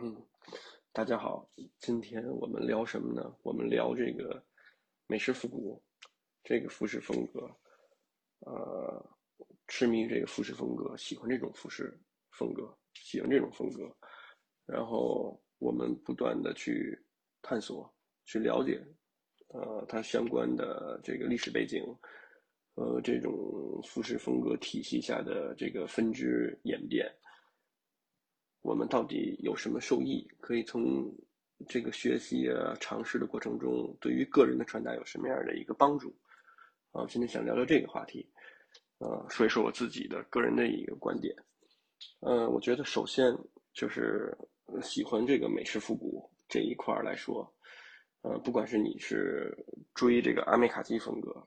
嗯，大家好，今天我们聊什么呢？我们聊这个美式复古这个服饰风格，呃，痴迷于这个服饰风格，喜欢这种服饰风格，喜欢这种风格，然后我们不断的去探索、去了解，呃，它相关的这个历史背景，呃，这种服饰风格体系下的这个分支演变。我们到底有什么受益？可以从这个学习啊、尝试的过程中，对于个人的穿搭有什么样的一个帮助？啊，今天想聊聊这个话题，呃，说一说我自己的个人的一个观点。呃，我觉得首先就是喜欢这个美式复古这一块来说，呃，不管是你是追这个阿美卡基风格，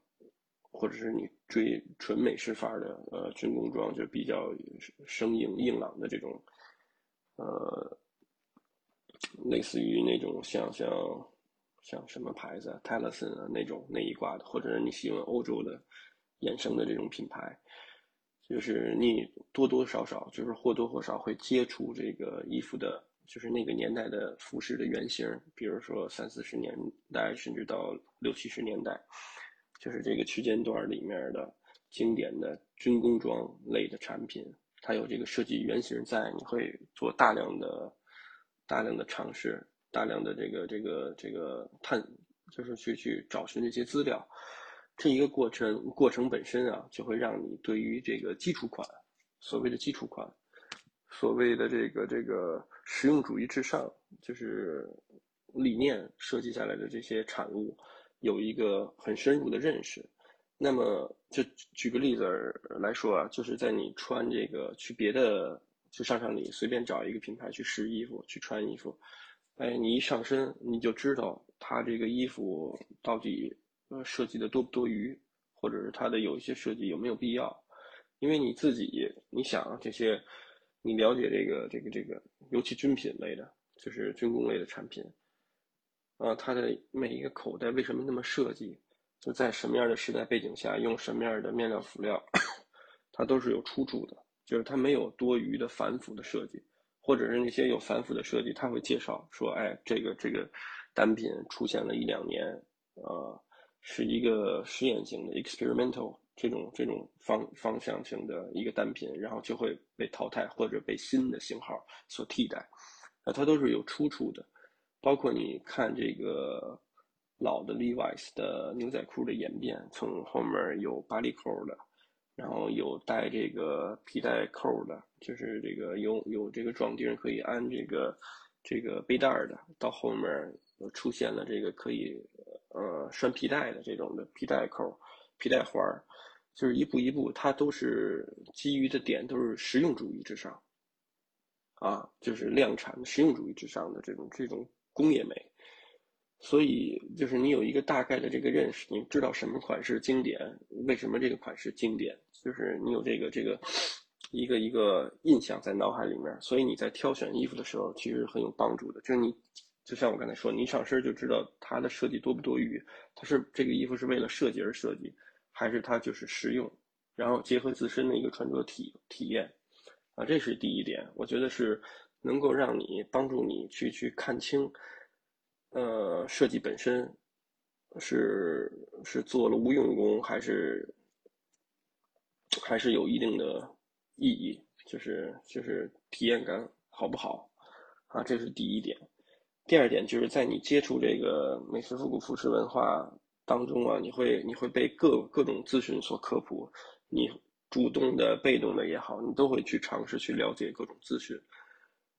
或者是你追纯美式范儿的呃军工装，就比较生硬硬朗的这种。呃，类似于那种像像像什么牌子泰勒森啊那种那一挂的，或者是你喜欢欧洲的衍生的这种品牌，就是你多多少少就是或多或少会接触这个衣服的，就是那个年代的服饰的原型，比如说三四十年代，甚至到六七十年代，就是这个区间段里面的经典的军工装类的产品。它有这个设计原型在，你会做大量的、大量的尝试，大量的这个、这个、这个探，就是去去找寻这些资料。这一个过程，过程本身啊，就会让你对于这个基础款，所谓的基础款，所谓的这个这个实用主义至上，就是理念设计下来的这些产物，有一个很深入的认识。那么，就举个例子来说啊，就是在你穿这个去别的去商场里随便找一个品牌去试衣服、去穿衣服，哎，你一上身你就知道它这个衣服到底呃设计的多不多余，或者是它的有一些设计有没有必要，因为你自己你想这些，你了解这个这个这个，尤其军品类的，就是军工类的产品，啊，它的每一个口袋为什么那么设计？就在什么样的时代背景下，用什么样的面料辅料，它都是有出处的。就是它没有多余的繁复的设计，或者是那些有繁复的设计，他会介绍说：“哎，这个这个单品出现了一两年，呃，是一个实验性的 experimental 这种这种方方向性的一个单品，然后就会被淘汰或者被新的型号所替代。啊，它都是有出处的，包括你看这个。”老的 Levi's 的牛仔裤的演变，从后面有巴黎扣的，然后有带这个皮带扣的，就是这个有有这个装钉可以安这个这个背带的，到后面出现了这个可以呃拴皮带的这种的皮带扣、皮带环儿，就是一步一步，它都是基于的点都是实用主义之上，啊，就是量产实用主义之上的这种这种工业美。所以，就是你有一个大概的这个认识，你知道什么款式经典，为什么这个款式经典，就是你有这个这个一个一个印象在脑海里面，所以你在挑选衣服的时候其实很有帮助的。就是你，就像我刚才说，你一上身就知道它的设计多不多余，它是这个衣服是为了设计而设计，还是它就是实用，然后结合自身的一个穿着体体验，啊，这是第一点，我觉得是能够让你帮助你去去看清。呃，设计本身是是做了无用功，还是还是有一定的意义？就是就是体验感好不好啊？这是第一点。第二点就是在你接触这个美式复古服饰文化当中啊，你会你会被各各种资讯所科普，你主动的、被动的也好，你都会去尝试去了解各种资讯。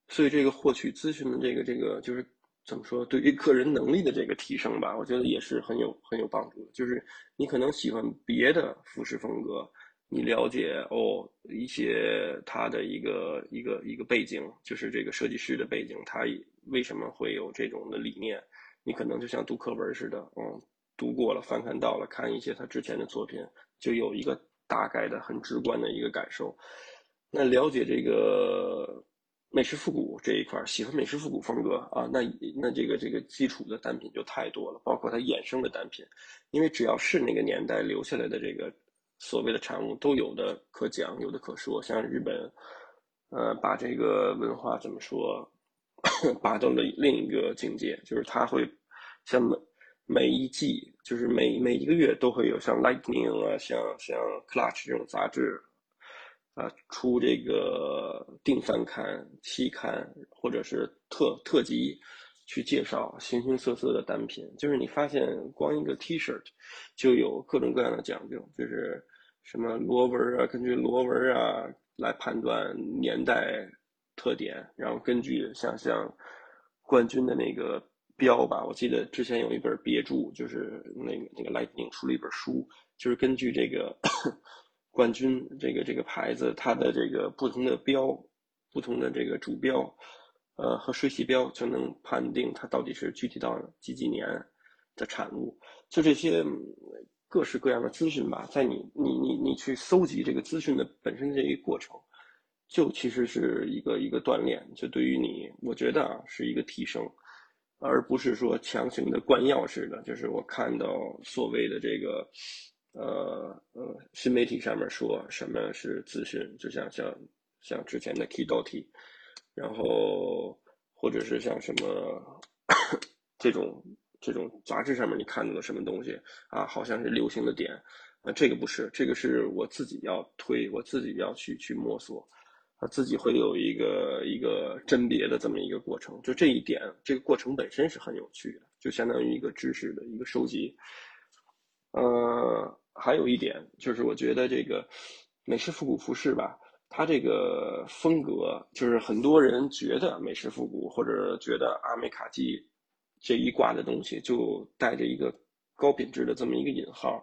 所以这个获取资讯的这个这个就是。怎么说？对于个人能力的这个提升吧，我觉得也是很有很有帮助的。就是你可能喜欢别的服饰风格，你了解哦一些他的一个一个一个背景，就是这个设计师的背景，他为什么会有这种的理念？你可能就像读课文似的，嗯，读过了，翻看到了，看一些他之前的作品，就有一个大概的、很直观的一个感受。那了解这个。美式复古这一块，喜欢美式复古风格啊，那那这个这个基础的单品就太多了，包括它衍生的单品，因为只要是那个年代留下来的这个所谓的产物，都有的可讲，有的可说。像日本，呃，把这个文化怎么说，拔到了另一个境界，就是它会像每每一季，就是每每一个月都会有像 Lightning 啊，像像 Clutch 这种杂志啊出这个定番刊、期刊或者是特特辑，去介绍形形色色的单品。就是你发现光一个 T-shirt 就有各种各样的讲究，就是什么螺纹啊，根据螺纹啊来判断年代。特点，然后根据像像冠军的那个标吧，我记得之前有一本别注，就是那个那个 Lightning 出了一本书，就是根据这个冠军这个这个牌子它的这个不同的标，不同的这个主标，呃和水洗标，就能判定它到底是具体到几几年的产物。就这些各式各样的资讯吧，在你你你你去搜集这个资讯的本身这一过程。就其实是一个一个锻炼，就对于你，我觉得啊是一个提升，而不是说强行的灌药式的。就是我看到所谓的这个，呃呃，新媒体上面说什么是资讯，就像像像之前的 Key Dot，然后或者是像什么这种这种杂志上面你看到的什么东西啊，好像是流行的点，啊，这个不是，这个是我自己要推，我自己要去去摸索。他自己会有一个一个甄别的这么一个过程，就这一点，这个过程本身是很有趣的，就相当于一个知识的一个收集。呃，还有一点就是，我觉得这个美式复古服饰吧，它这个风格，就是很多人觉得美式复古或者觉得阿美卡基这一挂的东西，就带着一个高品质的这么一个引号。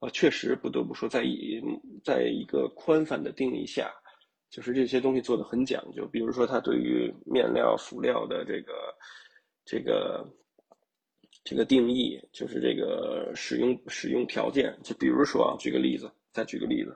啊，确实不得不说，在一在一个宽泛的定义下。就是这些东西做的很讲究，比如说它对于面料、辅料的这个、这个、这个定义，就是这个使用使用条件。就比如说啊，举个例子，再举个例子，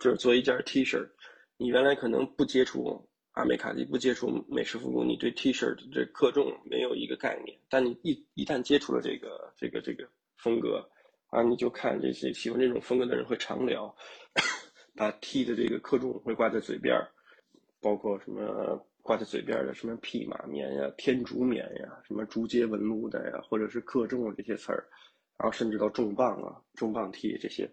就是做一件 T 恤，你原来可能不接触阿美卡基，不接触美式复古，你对 T 恤的这克重没有一个概念。但你一一旦接触了这个、这个、这个风格啊，你就看这些喜欢这种风格的人会常聊。把 T 的这个克重会挂在嘴边，包括什么挂在嘴边的什么匹马棉呀、天竺棉呀、什么竹节纹路的呀，或者是克重这些词儿，然后甚至到重磅啊、重磅 T 这些，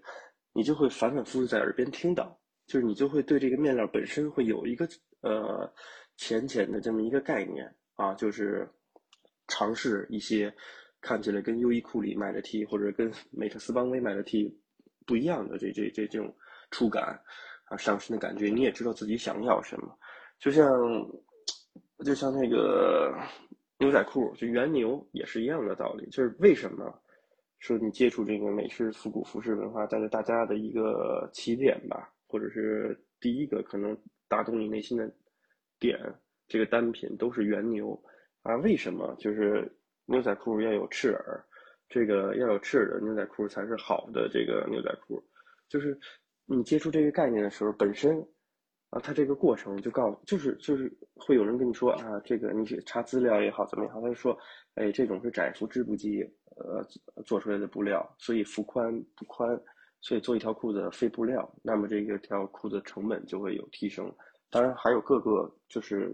你就会反反复复在耳边听到，就是你就会对这个面料本身会有一个呃浅浅的这么一个概念啊，就是尝试一些看起来跟优衣库里买的 T 或者跟美特斯邦威买的 T 不一样的这这这这种。触感啊，上身的感觉，你也知道自己想要什么。就像，就像那个牛仔裤，就原牛也是一样的道理。就是为什么说你接触这个美式复古服饰文化，但是大家的一个起点吧，或者是第一个可能打动你内心的点，这个单品都是原牛啊？为什么？就是牛仔裤要有赤耳，这个要有翅的牛仔裤才是好的这个牛仔裤，就是。你接触这个概念的时候，本身，啊，它这个过程就告诉，就是就是会有人跟你说啊，这个你去查资料也好，怎么也好，他就说，哎，这种是窄幅织布机，呃，做出来的布料，所以幅宽不宽，所以做一条裤子费布料，那么这个条裤子成本就会有提升。当然还有各个就是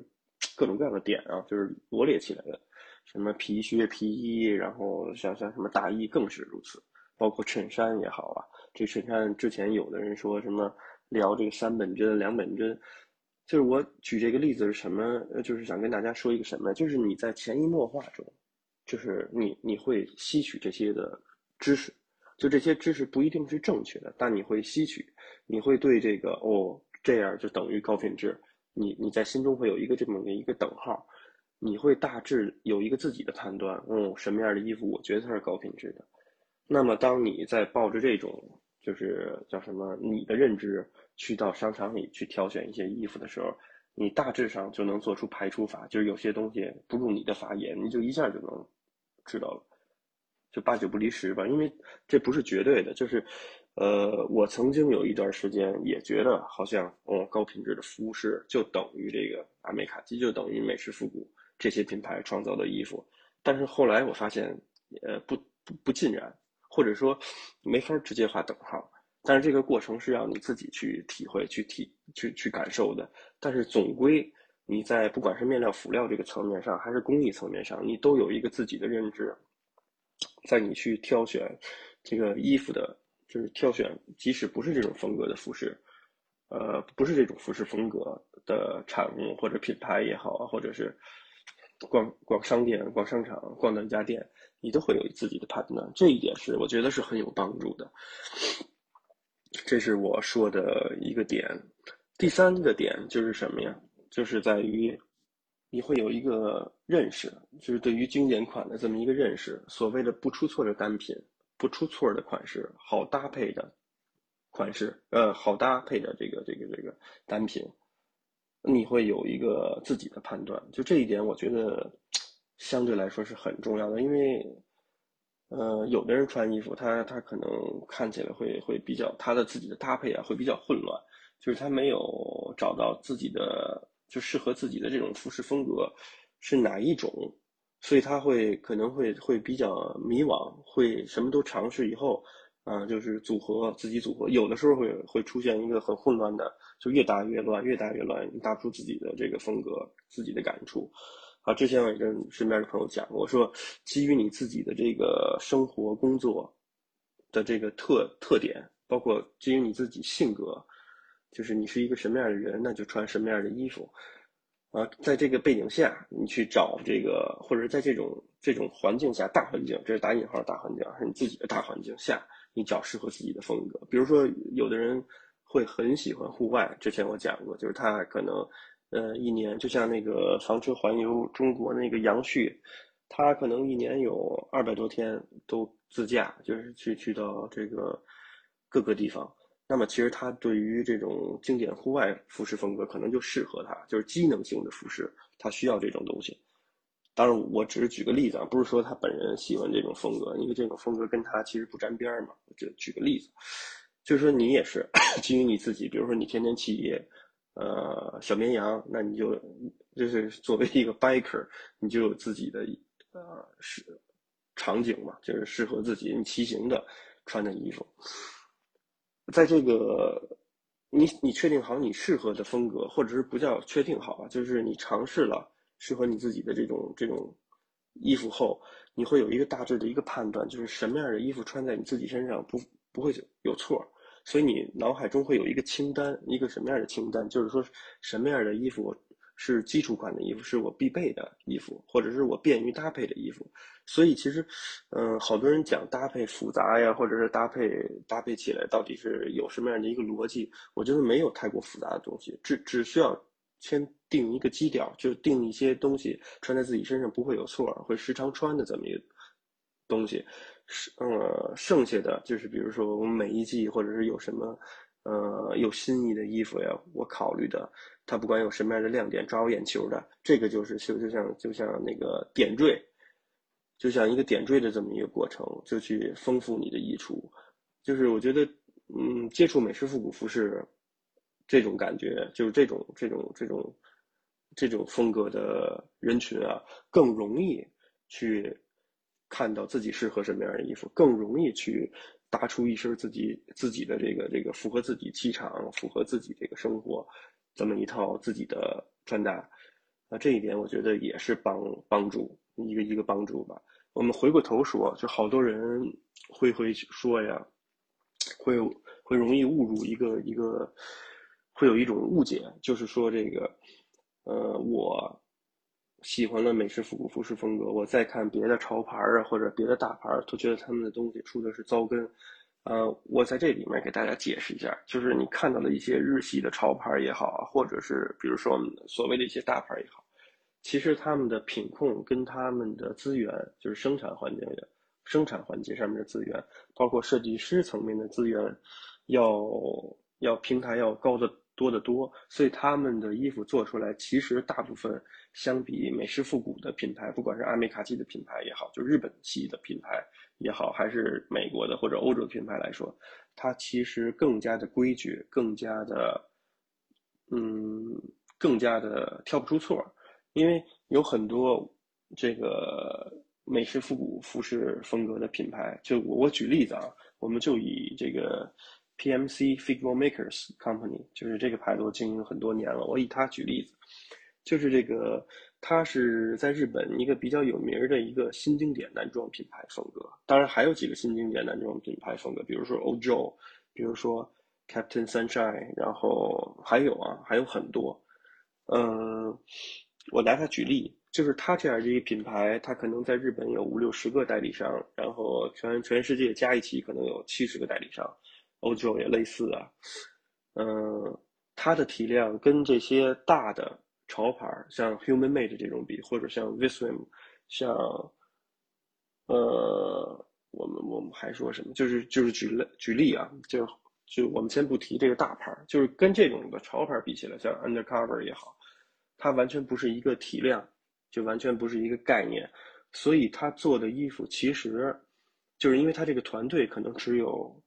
各种各样的点啊，就是罗列起来的，什么皮靴、皮衣，然后像像什么大衣更是如此，包括衬衫也好啊。这衬衫之前有的人说什么聊这个三本针、两本针，就是我举这个例子是什么？就是想跟大家说一个什么？就是你在潜移默化中，就是你你会吸取这些的知识，就这些知识不一定是正确的，但你会吸取，你会对这个哦这样就等于高品质，你你在心中会有一个这么的一个等号，你会大致有一个自己的判断，哦什么样的衣服我觉得它是高品质的，那么当你在抱着这种。就是叫什么？你的认知去到商场里去挑选一些衣服的时候，你大致上就能做出排除法。就是有些东西不入你的法眼，你就一下就能知道了，就八九不离十吧。因为这不是绝对的。就是，呃，我曾经有一段时间也觉得好像，哦，高品质的服饰就等于这个阿美卡基，就等于美式复古这些品牌创造的衣服。但是后来我发现，呃，不不不尽然。或者说，没法直接画等号，但是这个过程是让你自己去体会、去体、去去感受的。但是总归，你在不管是面料、辅料这个层面上，还是工艺层面上，你都有一个自己的认知。在你去挑选这个衣服的，就是挑选，即使不是这种风格的服饰，呃，不是这种服饰风格的产物或者品牌也好，或者是逛逛商店、逛商场、逛哪家店，你都会有自己的判断。这一点是我觉得是很有帮助的。这是我说的一个点。第三个点就是什么呀？就是在于你会有一个认识，就是对于经典款的这么一个认识。所谓的不出错的单品，不出错的款式，好搭配的款式，呃，好搭配的这个这个这个单品，你会有一个自己的判断。就这一点，我觉得相对来说是很重要的，因为。呃，有的人穿衣服，他他可能看起来会会比较他的自己的搭配啊，会比较混乱，就是他没有找到自己的就适合自己的这种服饰风格是哪一种，所以他会可能会会比较迷惘，会什么都尝试以后，啊，就是组合自己组合，有的时候会会出现一个很混乱的，就越搭越乱，越搭越乱，搭不出自己的这个风格，自己的感触。啊，之前我也跟身边的朋友讲过，我说基于你自己的这个生活工作的这个特特点，包括基于你自己性格，就是你是一个什么样的人，那就穿什么样的衣服。啊，在这个背景下，你去找这个，或者在这种这种环境下，大环境，这是打引号大环境，是你自己的大环境下，你找适合自己的风格。比如说，有的人会很喜欢户外，之前我讲过，就是他可能。呃，一年就像那个房车环游中国那个杨旭，他可能一年有二百多天都自驾，就是去去到这个各个地方。那么其实他对于这种经典户外服饰风格，可能就适合他，就是机能性的服饰，他需要这种东西。当然，我只是举个例子啊，不是说他本人喜欢这种风格，因为这种风格跟他其实不沾边儿嘛。我只举个例子，就是说你也是 基于你自己，比如说你天天骑。呃，小绵羊，那你就就是作为一个 biker，你就有自己的呃是场景嘛，就是适合自己你骑行的穿的衣服。在这个你你确定好你适合的风格，或者是不叫确定好啊，就是你尝试了适合你自己的这种这种衣服后，你会有一个大致的一个判断，就是什么样的衣服穿在你自己身上不不会有错。所以你脑海中会有一个清单，一个什么样的清单？就是说，什么样的衣服是基础款的衣服，是我必备的衣服，或者是我便于搭配的衣服。所以其实，嗯，好多人讲搭配复杂呀，或者是搭配搭配起来到底是有什么样的一个逻辑？我觉得没有太过复杂的东西，只只需要先定一个基调，就定一些东西穿在自己身上不会有错，会时常穿的这么一个东西。是呃，剩下的就是比如说我们每一季或者是有什么呃有新意的衣服呀，我考虑的，它不管有什么样的亮点抓我眼球的，这个就是就就像就像那个点缀，就像一个点缀的这么一个过程，就去丰富你的衣橱。就是我觉得，嗯，接触美式复古服饰这种感觉，就是这种这种这种这种风格的人群啊，更容易去。看到自己适合什么样的衣服，更容易去搭出一身自己自己的这个这个符合自己气场、符合自己这个生活这么一套自己的穿搭。那这一点我觉得也是帮帮助一个一个帮助吧。我们回过头说，就好多人会会说呀，会会容易误入一个一个，会有一种误解，就是说这个，呃，我。喜欢了美式复古服饰风格，我再看别的潮牌啊，或者别的大牌，都觉得他们的东西出的是糟根。呃，我在这里面给大家解释一下，就是你看到的一些日系的潮牌也好，或者是比如说我们所谓的一些大牌也好，其实他们的品控跟他们的资源，就是生产环境的生产环节上面的资源，包括设计师层面的资源，要要平台要高的。多得多，所以他们的衣服做出来，其实大部分相比美式复古的品牌，不管是阿美卡系的品牌也好，就日本系的品牌也好，还是美国的或者欧洲品牌来说，它其实更加的规矩，更加的，嗯，更加的挑不出错。因为有很多这个美式复古服饰风格的品牌，就我举例子啊，我们就以这个。PMC Figure Makers Company 就是这个牌子，我经营很多年了。我以它举例子，就是这个，它是在日本一个比较有名的一个新经典男装品牌风格。当然还有几个新经典男装品牌风格，比如说 Ojo，比如说 Captain Sunshine，然后还有啊，还有很多。嗯，我拿它举例，就是它这样的一个品牌，它可能在日本有五六十个代理商，然后全全世界加一起可能有七十个代理商。Ojo 也类似啊，嗯，它的体量跟这些大的。潮牌像 Human Made 这种比，或者像 Viswim，像，呃，我们我们还说什么？就是就是举例举例啊，就就我们先不提这个大牌，就是跟这种的潮牌比起来，像 Undercover 也好，它完全不是一个体量，就完全不是一个概念。所以他做的衣服其实，就是因为他这个团队可能只有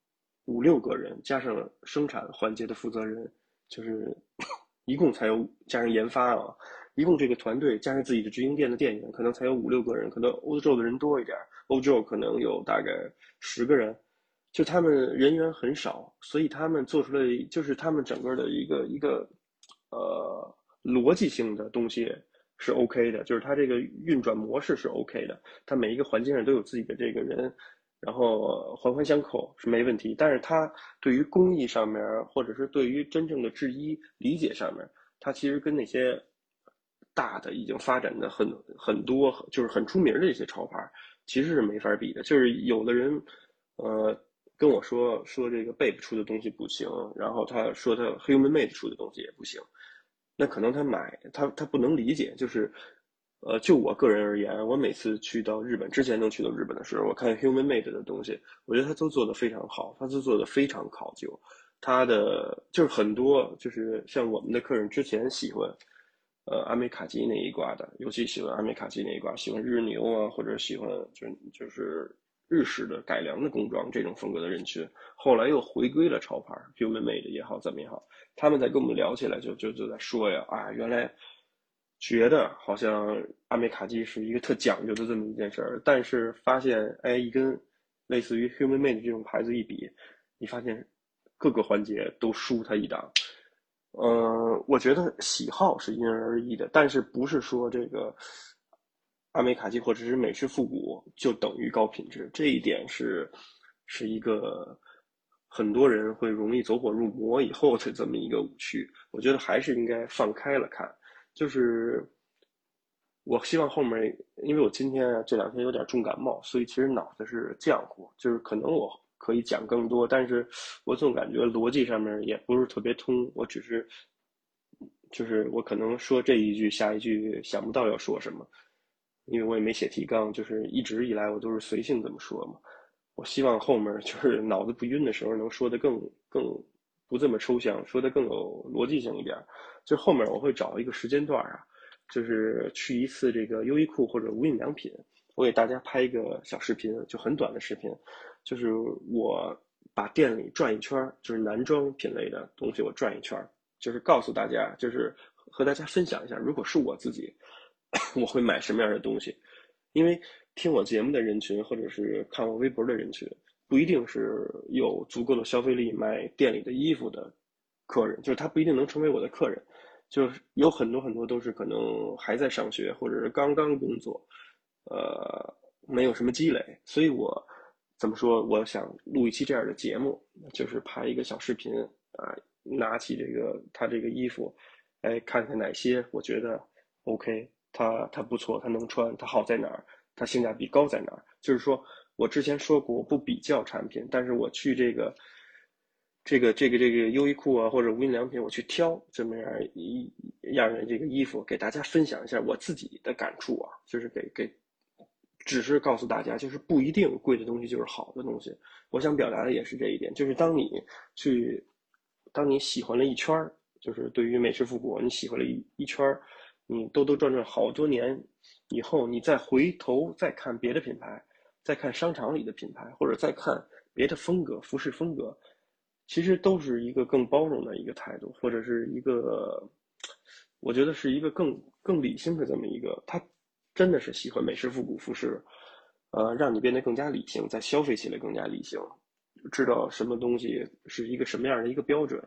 五六个人，加上生产环节的负责人，就是。一共才有加上研发啊，一共这个团队加上自己的直营店的店员，可能才有五六个人，可能欧洲的人多一点，欧洲可能有大概十个人，就他们人员很少，所以他们做出来就是他们整个的一个一个呃逻辑性的东西是 OK 的，就是它这个运转模式是 OK 的，它每一个环节上都有自己的这个人。然后环环相扣是没问题，但是它对于工艺上面，或者是对于真正的制衣理解上面，它其实跟那些大的已经发展的很很多，就是很出名的一些潮牌，其实是没法比的。就是有的人，呃，跟我说说这个 Bape 出的东西不行，然后他说他 Human Made 出的东西也不行，那可能他买他他不能理解，就是。呃，就我个人而言，我每次去到日本之前能去到日本的时候，我看 Human Made 的东西，我觉得他都做的非常好，他都做的非常考究。他的就是很多就是像我们的客人之前喜欢，呃，阿美卡基那一挂的，尤其喜欢阿美卡基那一挂，喜欢日牛啊，或者喜欢就就是日式的改良的工装这种风格的人群，后来又回归了潮牌 Human Made 也好怎么也好，他们在跟我们聊起来就就就在说呀，啊，原来。觉得好像阿美卡基是一个特讲究的这么一件事儿，但是发现，哎，一跟类似于 Human Made 这种牌子一比，你发现各个环节都输它一档。呃，我觉得喜好是因人而异的，但是不是说这个阿美卡基或者是美式复古就等于高品质，这一点是是一个很多人会容易走火入魔以后的这么一个误区。我觉得还是应该放开了看。就是，我希望后面，因为我今天这两天有点重感冒，所以其实脑子是浆糊。就是可能我可以讲更多，但是我总感觉逻辑上面也不是特别通。我只是，就是我可能说这一句，下一句想不到要说什么，因为我也没写提纲，就是一直以来我都是随性这么说嘛。我希望后面就是脑子不晕的时候，能说的更更不这么抽象，说的更有逻辑性一点。就后面我会找一个时间段啊，就是去一次这个优衣库或者无印良品，我给大家拍一个小视频，就很短的视频，就是我把店里转一圈，就是男装品类的东西我转一圈，就是告诉大家，就是和大家分享一下，如果是我自己，我会买什么样的东西。因为听我节目的人群或者是看我微博的人群，不一定是有足够的消费力买店里的衣服的。客人就是他不一定能成为我的客人，就是有很多很多都是可能还在上学或者是刚刚工作，呃，没有什么积累，所以我怎么说？我想录一期这样的节目，就是拍一个小视频啊，拿起这个他这个衣服，哎，看看哪些我觉得 OK，他他不错，他能穿，他好在哪儿，他性价比高在哪儿？就是说我之前说过我不比较产品，但是我去这个。这个这个这个优衣库啊，或者无印良品，我去挑这么样一样的这个衣服，给大家分享一下我自己的感触啊，就是给给，只是告诉大家，就是不一定贵的东西就是好的东西。我想表达的也是这一点，就是当你去，当你喜欢了一圈儿，就是对于美式复古，你喜欢了一一圈儿，你兜兜转转好多年以后，你再回头再看别的品牌，再看商场里的品牌，或者再看别的风格服饰风格。其实都是一个更包容的一个态度，或者是一个，我觉得是一个更更理性的这么一个。他真的是喜欢美式复古服饰，呃，让你变得更加理性，在消费起来更加理性，知道什么东西是一个什么样的一个标准。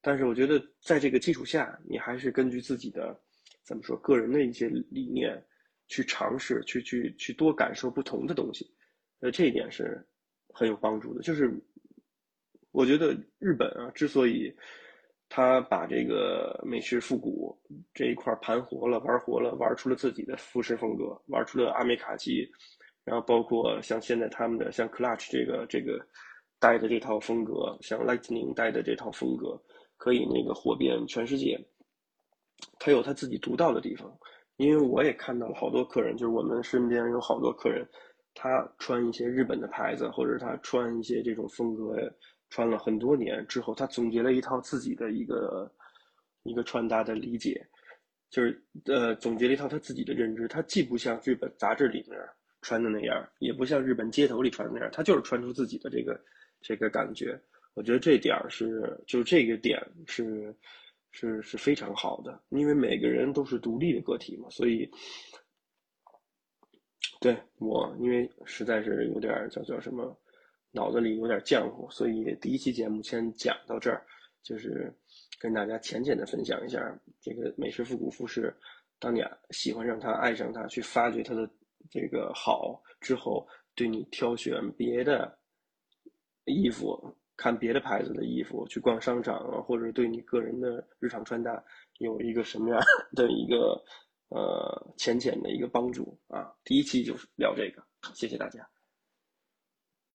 但是我觉得在这个基础下，你还是根据自己的怎么说个人的一些理念，去尝试，去去去多感受不同的东西，呃，这一点是很有帮助的。就是我觉得日本啊，之所以他把这个美式复古这一块盘活了、玩活了，玩出了自己的服饰风格，玩出了阿美卡基，然后包括像现在他们的像 Clutch 这个这个带的这套风格，像 Lightning 带的这套风格，可以那个火遍全世界。他有他自己独到的地方，因为我也看到了好多客人，就是我们身边有好多客人，他穿一些日本的牌子，或者他穿一些这种风格。穿了很多年之后，他总结了一套自己的一个一个穿搭的理解，就是呃总结了一套他自己的认知。他既不像日本杂志里面穿的那样，也不像日本街头里穿的那样，他就是穿出自己的这个这个感觉。我觉得这点儿是，就是这个点是是是非常好的，因为每个人都是独立的个体嘛，所以对我，因为实在是有点叫叫什么。脑子里有点浆糊，所以第一期节目先讲到这儿，就是跟大家浅浅的分享一下这个美式复古服饰。当你喜欢上它、爱上它、去发掘它的这个好之后，对你挑选别的衣服、看别的牌子的衣服、去逛商场啊，或者对你个人的日常穿搭有一个什么样 的一个呃浅浅的一个帮助啊。第一期就是聊这个，谢谢大家。